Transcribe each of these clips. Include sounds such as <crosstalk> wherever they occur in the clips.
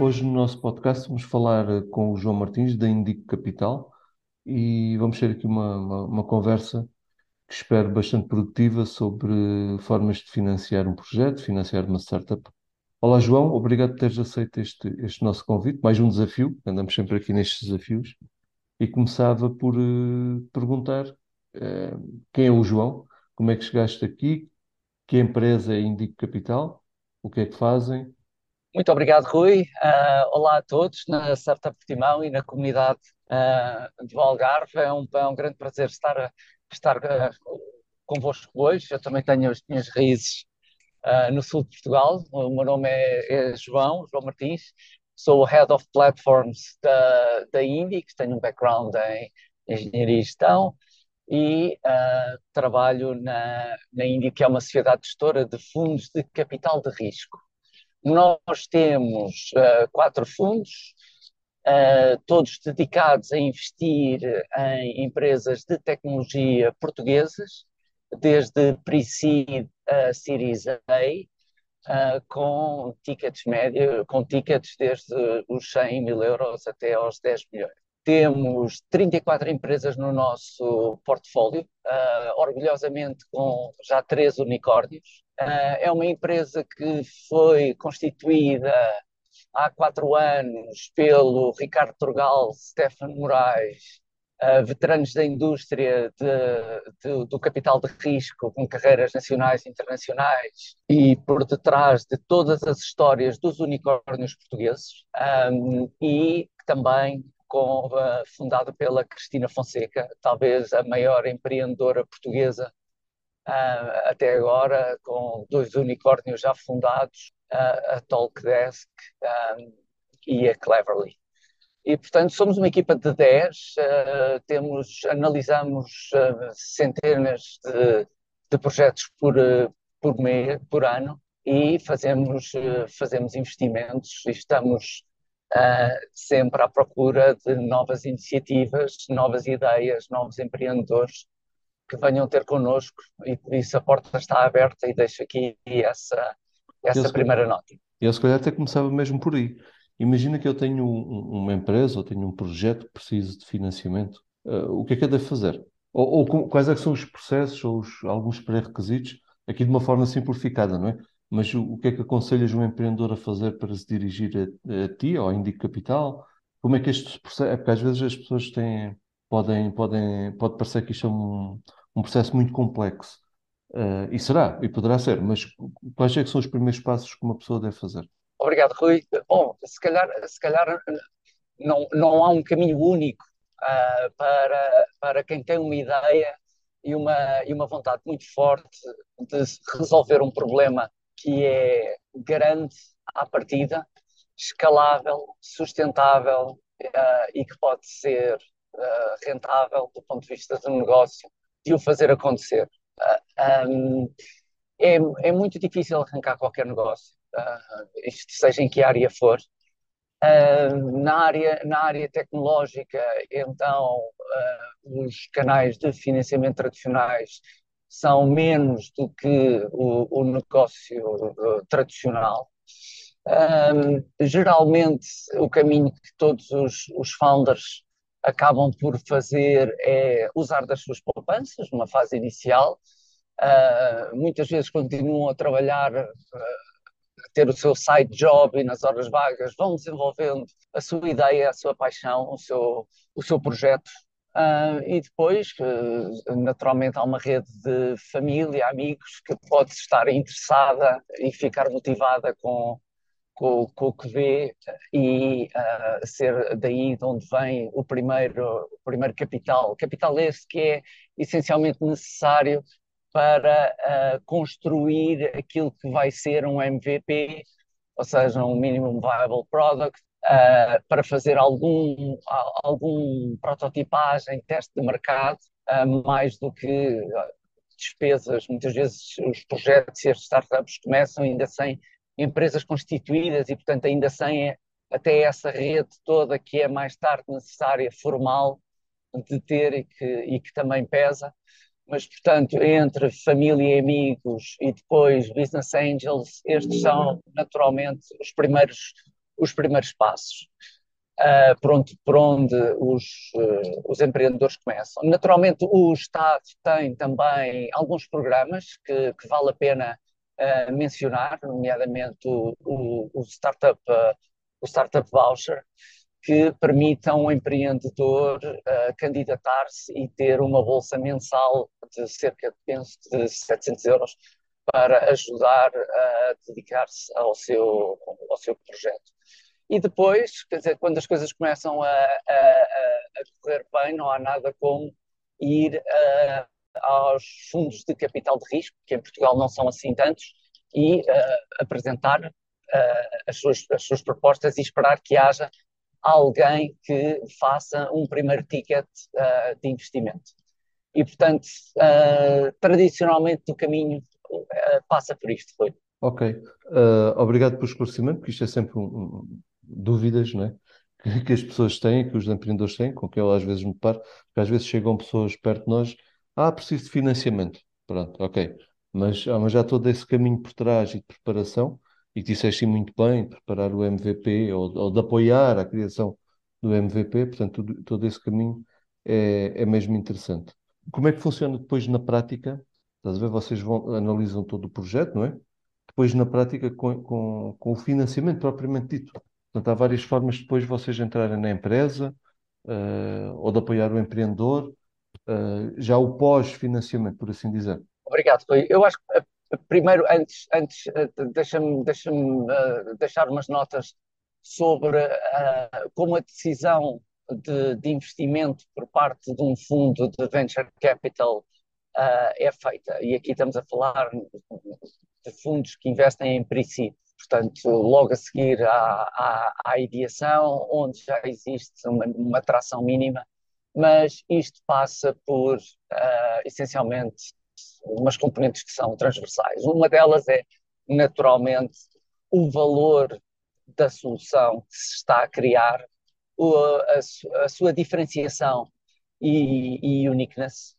Hoje no nosso podcast vamos falar eh, com o João Martins da Indico Capital e vamos ter aqui uma, uma, uma conversa que espero bastante produtiva sobre formas de financiar um projeto, financiar uma startup. Olá João, obrigado por teres aceito este, este nosso convite, mais um desafio, andamos sempre aqui nestes desafios, e começava por eh, perguntar eh, quem é o João, como é que chegaste aqui, que empresa é Indico Capital, o que é que fazem Muito obrigado, Rui. Ah, olá a todos na Startup Portimão e na comunidade ah, do Algarve. É um, é um grande prazer estar, estar ah, convosco hoje. Eu também tenho as minhas raízes ah, no sul de Portugal. O meu nome é, é João, João Martins. Sou o Head of Platforms da, da Indy, que tenho um background em engenharia e gestão. E trabalho na, na Indy, que é uma sociedade gestora de fundos de capital de risco. Nós temos uh, quatro fundos, uh, todos dedicados a investir em empresas de tecnologia portuguesas, desde Pre-Seed a Series A, uh, com tickets médios, com tickets desde os 100 mil euros até aos 10 milhões. Temos 34 empresas no nosso portfólio, orgulhosamente com já três unicórnios. Uh, é uma empresa que foi constituída há quatro anos pelo Ricardo Turgal, Stefano Moraes, uh, veteranos da indústria de, de, do capital de risco, com carreiras nacionais e internacionais, e por detrás de todas as histórias dos unicórnios portugueses, um, e também com, uh, fundado pela Cristina Fonseca, talvez a maior empreendedora portuguesa uh, até agora, com dois unicórnios já fundados, uh, a Talkdesk um, e a Cleverly. E, portanto, somos uma equipa de 10, uh, temos, analisamos centenas de, de, projetos por, por, mês, por ano e fazemos, fazemos investimentos e estamos sempre à procura de novas iniciativas, novas ideias, novos empreendedores que venham ter connosco e por isso a porta está aberta e deixo aqui essa, essa primeira nota. Eu se calhar até começava mesmo por aí. Imagina que eu tenho um, uma empresa ou tenho um projeto que preciso de financiamento. Uh, o que é que eu devo fazer? Ou, ou quais é são os processos ou os, alguns pré-requisitos? Aqui de uma forma simplificada, não é? Mas o, o, que é que aconselhas um empreendedor a fazer para se dirigir a, a ti ou a Indico Capital? Como é que este processo... É porque às vezes as pessoas têm, podem, podem, pode parecer que isto é um, um processo muito complexo. Uh, e será, e poderá ser, mas quais é que são os primeiros passos que uma pessoa deve fazer? Obrigado, Rui. Bom, se calhar, se calhar não, não há um caminho único uh, para, para quem tem uma ideia e uma, e uma vontade muito forte de resolver um problema que é grande à partida, escalável, sustentável uh, e que pode ser uh, rentável do ponto de vista do negócio de o fazer acontecer. Uh, um, é, é, muito difícil arrancar qualquer negócio, isto seja em que área for. Na, área, na área tecnológica, então, os canais de financiamento tradicionais são menos do que o, o negócio tradicional. Um, geralmente, o caminho que todos os, os founders acabam por fazer é usar das suas poupanças numa fase inicial. Uh, muitas vezes continuam a trabalhar, uh, a ter o seu side job e nas horas vagas vão desenvolvendo a sua ideia, a sua paixão, o seu, o seu projeto. Uh, e depois, naturalmente, há uma rede de família, amigos que pode estar interessada e ficar motivada com, com, com o que vê e uh, ser daí de onde vem o primeiro, o primeiro capital. Capital esse que é essencialmente necessário para uh, construir aquilo que vai ser um MVP, ou seja, um Minimum Viable Product, uh, para fazer algum, algum prototipagem, teste de mercado, mais do que despesas. Muitas vezes os projetos e as startups começam ainda sem empresas constituídas e, portanto, ainda sem até essa rede toda que é mais tarde necessária, formal, de ter e que, e que também pesa. Mas, portanto, entre família e amigos e depois business angels, estes são naturalmente os primeiros, os primeiros passos. Uh, por onde, por onde os, uh, os, empreendedores começam. Naturalmente, o Estado tem também alguns programas que, que vale a pena uh, mencionar, nomeadamente o, o, o Startup, o Startup Voucher, que permitam ao empreendedor candidatar-se e ter uma bolsa mensal de cerca, penso, de 700 euros para ajudar a dedicar-se ao seu, ao seu projeto. E depois, quer dizer, quando as coisas começam a, a, a correr bem, não há nada como ir aos fundos de capital de risco, que em Portugal não são assim tantos, e apresentar as, suas, as suas propostas e esperar que haja alguém que faça um primeiro ticket de investimento. E, portanto, tradicionalmente o caminho passa por isto, foi. Ok. obrigado pelo esclarecimento, porque isto é sempre um, dúvidas, não é? <laughs> Que, que as pessoas têm, que os empreendedores têm, com que eu às vezes me paro, porque às vezes chegam pessoas perto de nós, ah, preciso de financiamento. Pronto, ok. Mas, ah, mas já todo esse caminho por trás e de preparação, e disseste muito bem, preparar o MVP ou, ou de apoiar a criação do MVP, portanto, todo, todo esse caminho é, é mesmo interessante. Como é que funciona depois na prática? Estás a ver? Vocês vão, analisam todo o projeto, não é? Depois na prática com, com, com o financiamento propriamente dito. Portanto, há várias formas depois de vocês entrarem na empresa uh, ou de apoiar o empreendedor, uh, já o pós-financiamento, por assim dizer. Obrigado, Rui. Eu acho que eh, primeiro, antes, antes deixa-me deixa uh, deixar umas notas sobre como a decisão de, de, investimento por parte de um fundo de venture capital é feita. E aqui estamos a falar de fundos que investem em princípio portanto, logo a seguir à, à, à ideação, onde já existe uma, uma atração mínima, mas isto passa por, uh, essencialmente, umas componentes que são transversais. Uma delas é, naturalmente, o valor da solução que se está a criar, a, a, sua diferenciação e, e uniqueness,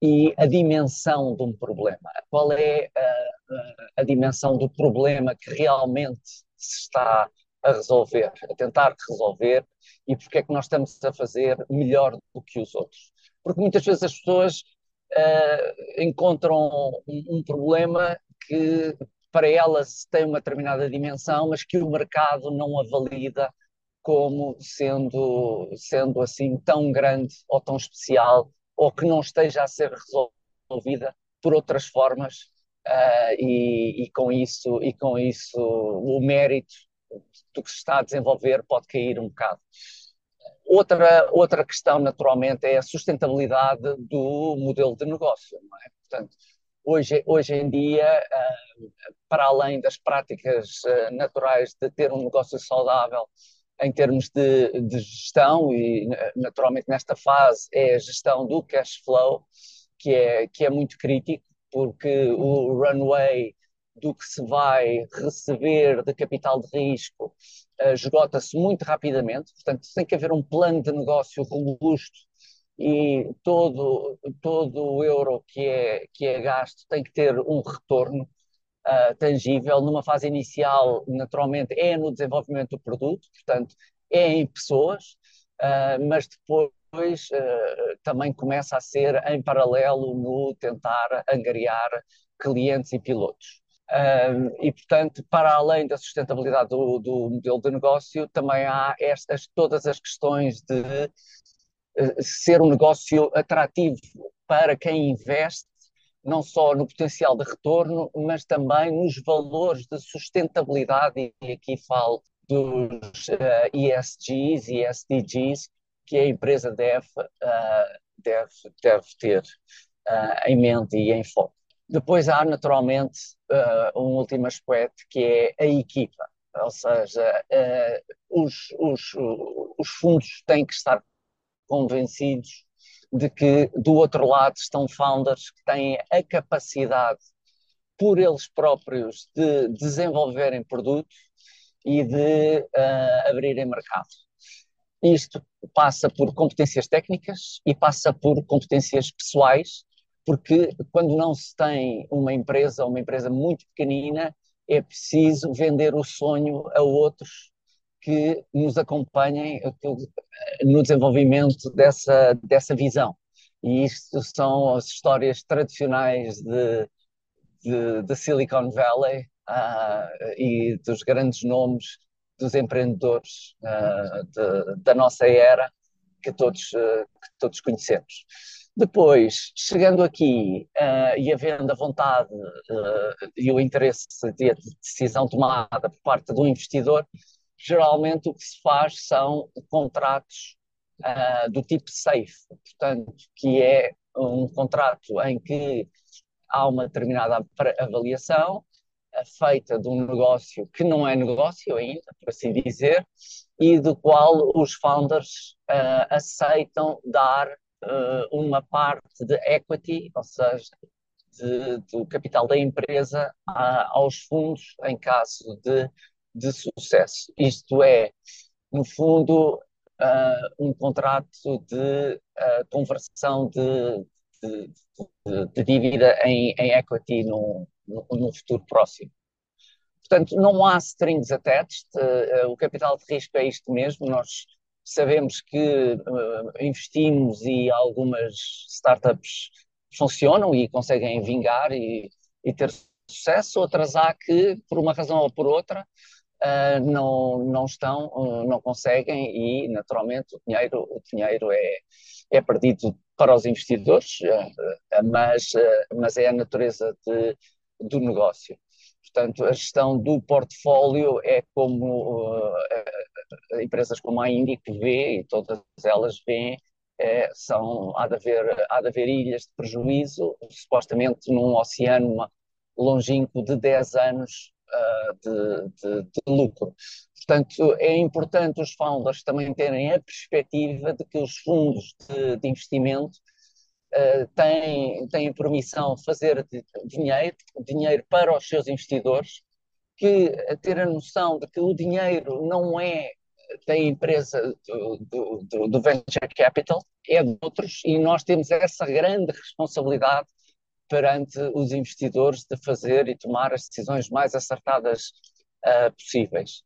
e a dimensão de um problema. Qual é a, a, dimensão do problema que realmente se está a resolver, a tentar resolver, e porque é que nós estamos a fazer melhor do que os outros. Porque muitas vezes as pessoas uh, encontram um, um problema que para elas tem uma determinada dimensão, mas que o mercado não a valida como sendo, sendo assim tão grande ou tão especial ou que não esteja a ser resolvida por outras formas uh, e, e, com isso e com isso o mérito do que se está a desenvolver pode cair um bocado. Outra, outra questão, naturalmente, é a sustentabilidade do modelo de negócio. É? Portanto, hoje, hoje em dia, uh, para além das práticas uh, naturais de ter um negócio saudável, em termos de, de, gestão e naturalmente nesta fase é a gestão do cash flow que é, que é muito crítico porque o runway do que se vai receber de capital de risco uh, esgota-se muito rapidamente, portanto tem que haver um plano de negócio robusto e todo, todo o euro que é, que é gasto tem que ter um retorno uh, tangível. Numa fase inicial, naturalmente, é no desenvolvimento do produto, portanto, é em pessoas, uh, mas depois uh, também começa a ser em paralelo no tentar angariar clientes e pilotos. e, portanto, para além da sustentabilidade do, do, modelo de negócio, também há estas, todas as questões de ser um negócio atrativo para quem investe não só no potencial de retorno, mas também nos valores de sustentabilidade, e aqui falo dos uh, eh, ESGs e SDGs, que a empresa deve, uh, deve, deve ter uh, em mente e em foco. Depois há, naturalmente, um último aspecto que é a equipa, ou seja, os, os, os fundos têm que estar convencidos de que do outro lado estão founders que têm a capacidade por eles próprios de desenvolverem produtos e de uh, abrirem mercado. Isto passa por competências técnicas e passa por competências pessoais, porque quando não se tem uma empresa, uma empresa muito pequenina, é preciso vender o sonho a outros que nos acompanhem no desenvolvimento dessa, dessa visão. E isto são as histórias tradicionais de, de, de Silicon Valley uh, e dos grandes nomes dos empreendedores uh, de, da nossa era que todos, uh, que todos conhecemos. Depois, chegando aqui uh, e havendo a vontade uh, e o interesse de decisão tomada por parte do investidor, geralmente o que se faz são contratos uh, do tipo SAFE, portanto, que é um contrato em que há uma determinada avaliação feita de um negócio que não é negócio ainda, por assim dizer, e do qual os founders aceitam dar uh, uma parte de equity, ou seja, de, do capital da empresa aos fundos em caso de, de sucesso. Isto é, no fundo, uh, um contrato de uh, conversão de, de, de, dívida em, em equity no, futuro próximo. Portanto, não há strings attached, uh, o capital de risco é isto mesmo, nós sabemos que investimos e algumas startups funcionam e conseguem vingar e, e, ter sucesso, outras há que, por uma razão ou por outra, uh, não, não estão, uh, não conseguem e, naturalmente, o dinheiro, o dinheiro é, é perdido para os investidores, mas, mas é a natureza de, do negócio. Portanto, a gestão do portfólio é como empresas como a Índico vê, e todas elas veem, é, são, há de, haver, há de haver ilhas de prejuízo, supostamente num oceano longínquo de 10 anos de, de, de, lucro. Portanto, é importante os founders também terem a perspectiva de que os fundos de, de investimento uh, têm, têm por missão fazer dinheiro, dinheiro para os seus investidores, que ter a noção de que o dinheiro não é da empresa do, do, do, venture capital, é de outros, e nós temos essa grande responsabilidade perante os investidores de fazer e tomar as decisões mais acertadas uh, possíveis.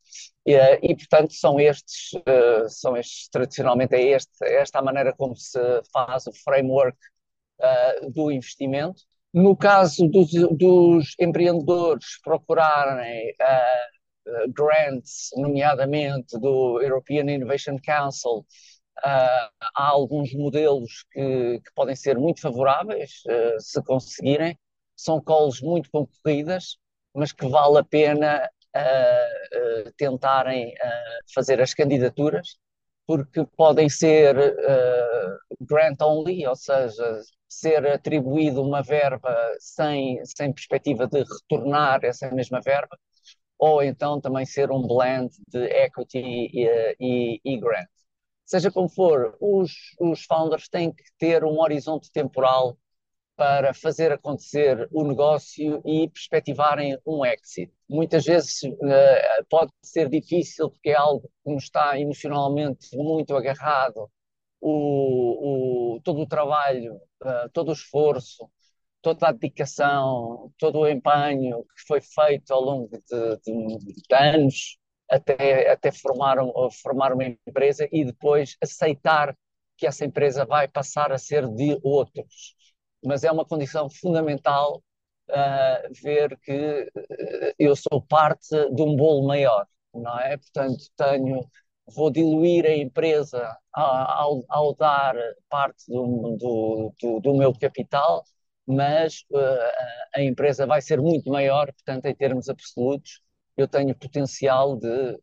E, uh, e, portanto, são estes, uh, são estes, tradicionalmente, é este, esta a maneira como se faz o framework do investimento. No caso dos, dos empreendedores procurarem grants, nomeadamente do European Innovation Council, uh, há alguns modelos que, que, podem ser muito favoráveis, uh, se conseguirem. São calls muito concorridas, mas que vale a pena uh, tentarem fazer as candidaturas, porque podem ser grant only, ou seja, ser atribuído uma verba sem, sem perspectiva de retornar essa mesma verba, ou então também ser um blend de equity e, e, e grant. Seja como for, os, os founders têm que ter um horizonte temporal para fazer acontecer o negócio e perspectivarem um exit. Muitas vezes uh, pode ser difícil porque é algo que nos está emocionalmente muito agarrado, o, o, todo o trabalho, uh, todo o esforço, toda a dedicação, todo o empenho que foi feito ao longo de, de, de anos até, até formar, um, formar uma empresa e depois aceitar que essa empresa vai passar a ser de outros. Mas é uma condição fundamental uh, ver que uh, eu sou parte de um bolo maior, não é? Portanto, tenho, vou diluir a empresa ao, ao dar parte do, do, do, do meu capital, mas uh, a empresa vai ser muito maior, portanto, em termos absolutos, eu tenho potencial de uh,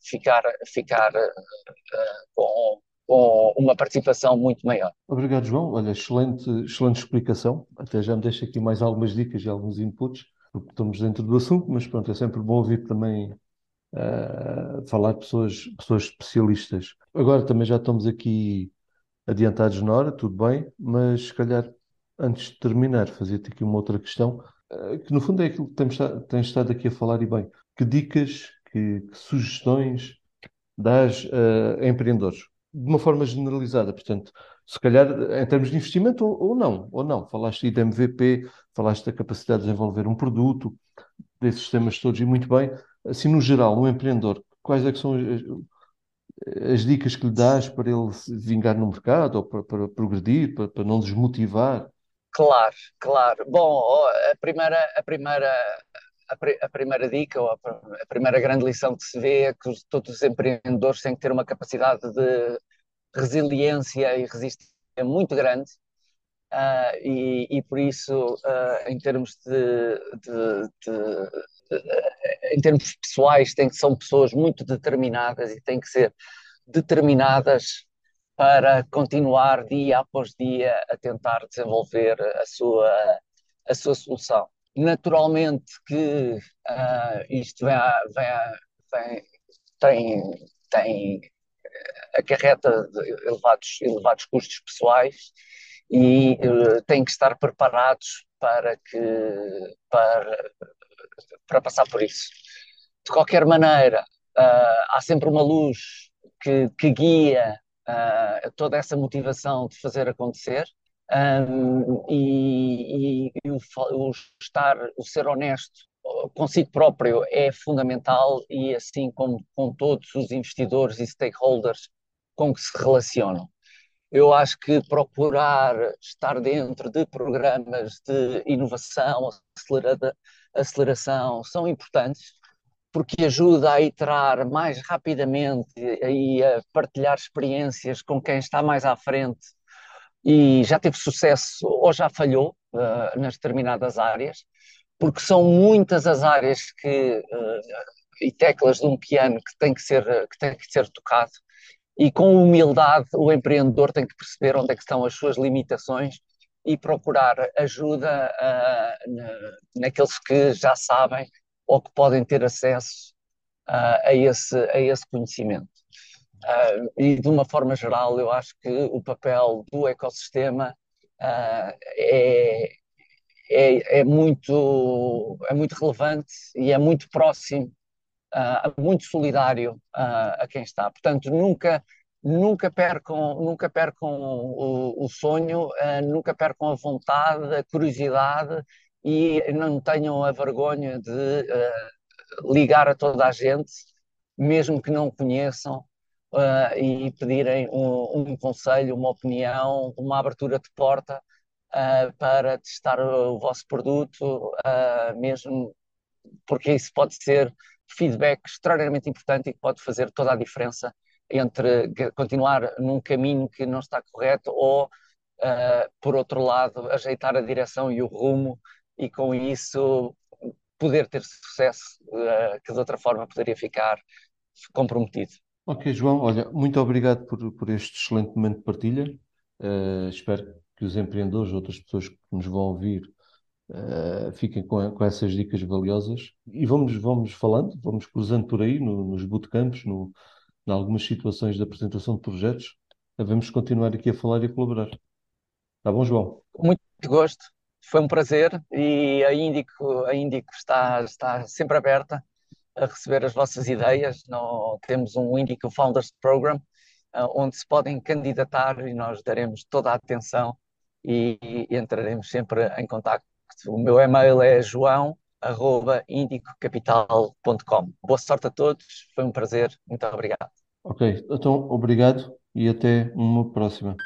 ficar, ficar uh, com, com uma participação muito maior. Obrigado, João. Olha, excelente, excelente explicação. Até já me deixa aqui mais algumas dicas e alguns inputs, porque estamos dentro do assunto, mas pronto, é sempre bom ouvir também uh, falar de pessoas, pessoas especialistas. Agora também já estamos aqui adiantados na hora, tudo bem, mas se calhar antes de terminar, fazer-te aqui uma outra questão, que no fundo é aquilo que tens estado aqui a falar e bem que dicas, que, que sugestões dás a empreendedores? De uma forma generalizada, portanto, se calhar em termos de investimento ou, ou não, ou não. Falaste aí de MVP, falaste da capacidade de desenvolver um produto, desses temas todos, e muito bem. Assim, no geral, um empreendedor quais é são as, as dicas que lhe dás para ele se vingar no mercado ou para, para progredir, para, para não desmotivar? Claro, claro. Bom, a primeira, a primeira, a, primeira dica ou a, primeira grande lição que se vê é que os, todos os empreendedores têm que ter uma capacidade de resiliência e resistência muito grande. Uh, e, e, por isso, uh, em termos de, de, de, de, em termos pessoais, tem que são pessoas muito determinadas e têm que ser determinadas para continuar dia após dia a tentar desenvolver a sua, a sua solução. Naturalmente que uh, isto vem, vem, vem, tem, tem acarreta elevados, elevados custos pessoais e uh, têm que estar preparados para, que, para, para passar por isso. De qualquer maneira, uh, há sempre uma luz que, que guia uh, toda essa motivação de fazer acontecer. Um, e, e, o, o, estar, o ser honesto consigo próprio é fundamental e assim como com todos os investidores e stakeholders com que se relacionam. Eu acho que procurar estar dentro de programas de inovação, aceleração, são importantes, porque ajuda a iterar mais rapidamente e a partilhar experiências com quem está mais à frente e já teve sucesso ou já falhou uh, nas determinadas áreas, porque são muitas as áreas que, uh, e teclas de um piano que tem que ser, que tem que ser tocado e com humildade, o empreendedor tem que perceber onde é que estão as suas limitações e procurar ajuda uh, na, naqueles que já sabem ou que podem ter acesso a, esse, a esse conhecimento. Uh, e de uma forma geral, eu acho que o papel do ecossistema é, é, é, muito, é muito relevante e é muito próximo uh, muito solidário uh, a quem está. Portanto, nunca, nunca percam, nunca percam o, o sonho, uh, nunca percam a vontade, a curiosidade e não tenham a vergonha de ligar a toda a gente, mesmo que não conheçam, Uh, e pedirem um, um, conselho, uma opinião, uma abertura de porta uh, para testar o, o vosso produto, uh, mesmo porque isso pode ser feedback extraordinariamente importante e que pode fazer toda a diferença entre continuar num caminho que não está correto ou, por outro lado, ajeitar a direção e o rumo e com isso poder ter sucesso que de outra forma poderia ficar comprometido. Ok, João, olha, muito obrigado por, por este excelente momento de partilha. Uh, espero que os empreendedores, outras pessoas que nos vão ouvir, Uh, fiquem com, com, essas dicas valiosas e vamos, vamos falando, vamos cruzando por aí no, nos bootcamps, no, em algumas situações de apresentação de projetos. Vamos continuar aqui a falar e a colaborar. Está bom, João? Muito gosto, foi um prazer e a Índico, a Índico está, está sempre aberta a receber as vossas ideias. No, temos um Índico Founders Program uh, onde se podem candidatar e nós daremos toda a atenção e, e entraremos sempre em contato o meu e-mail é joão.indicocapital.com. Boa sorte a todos, foi um prazer, muito obrigado. Ok, então obrigado e até uma próxima.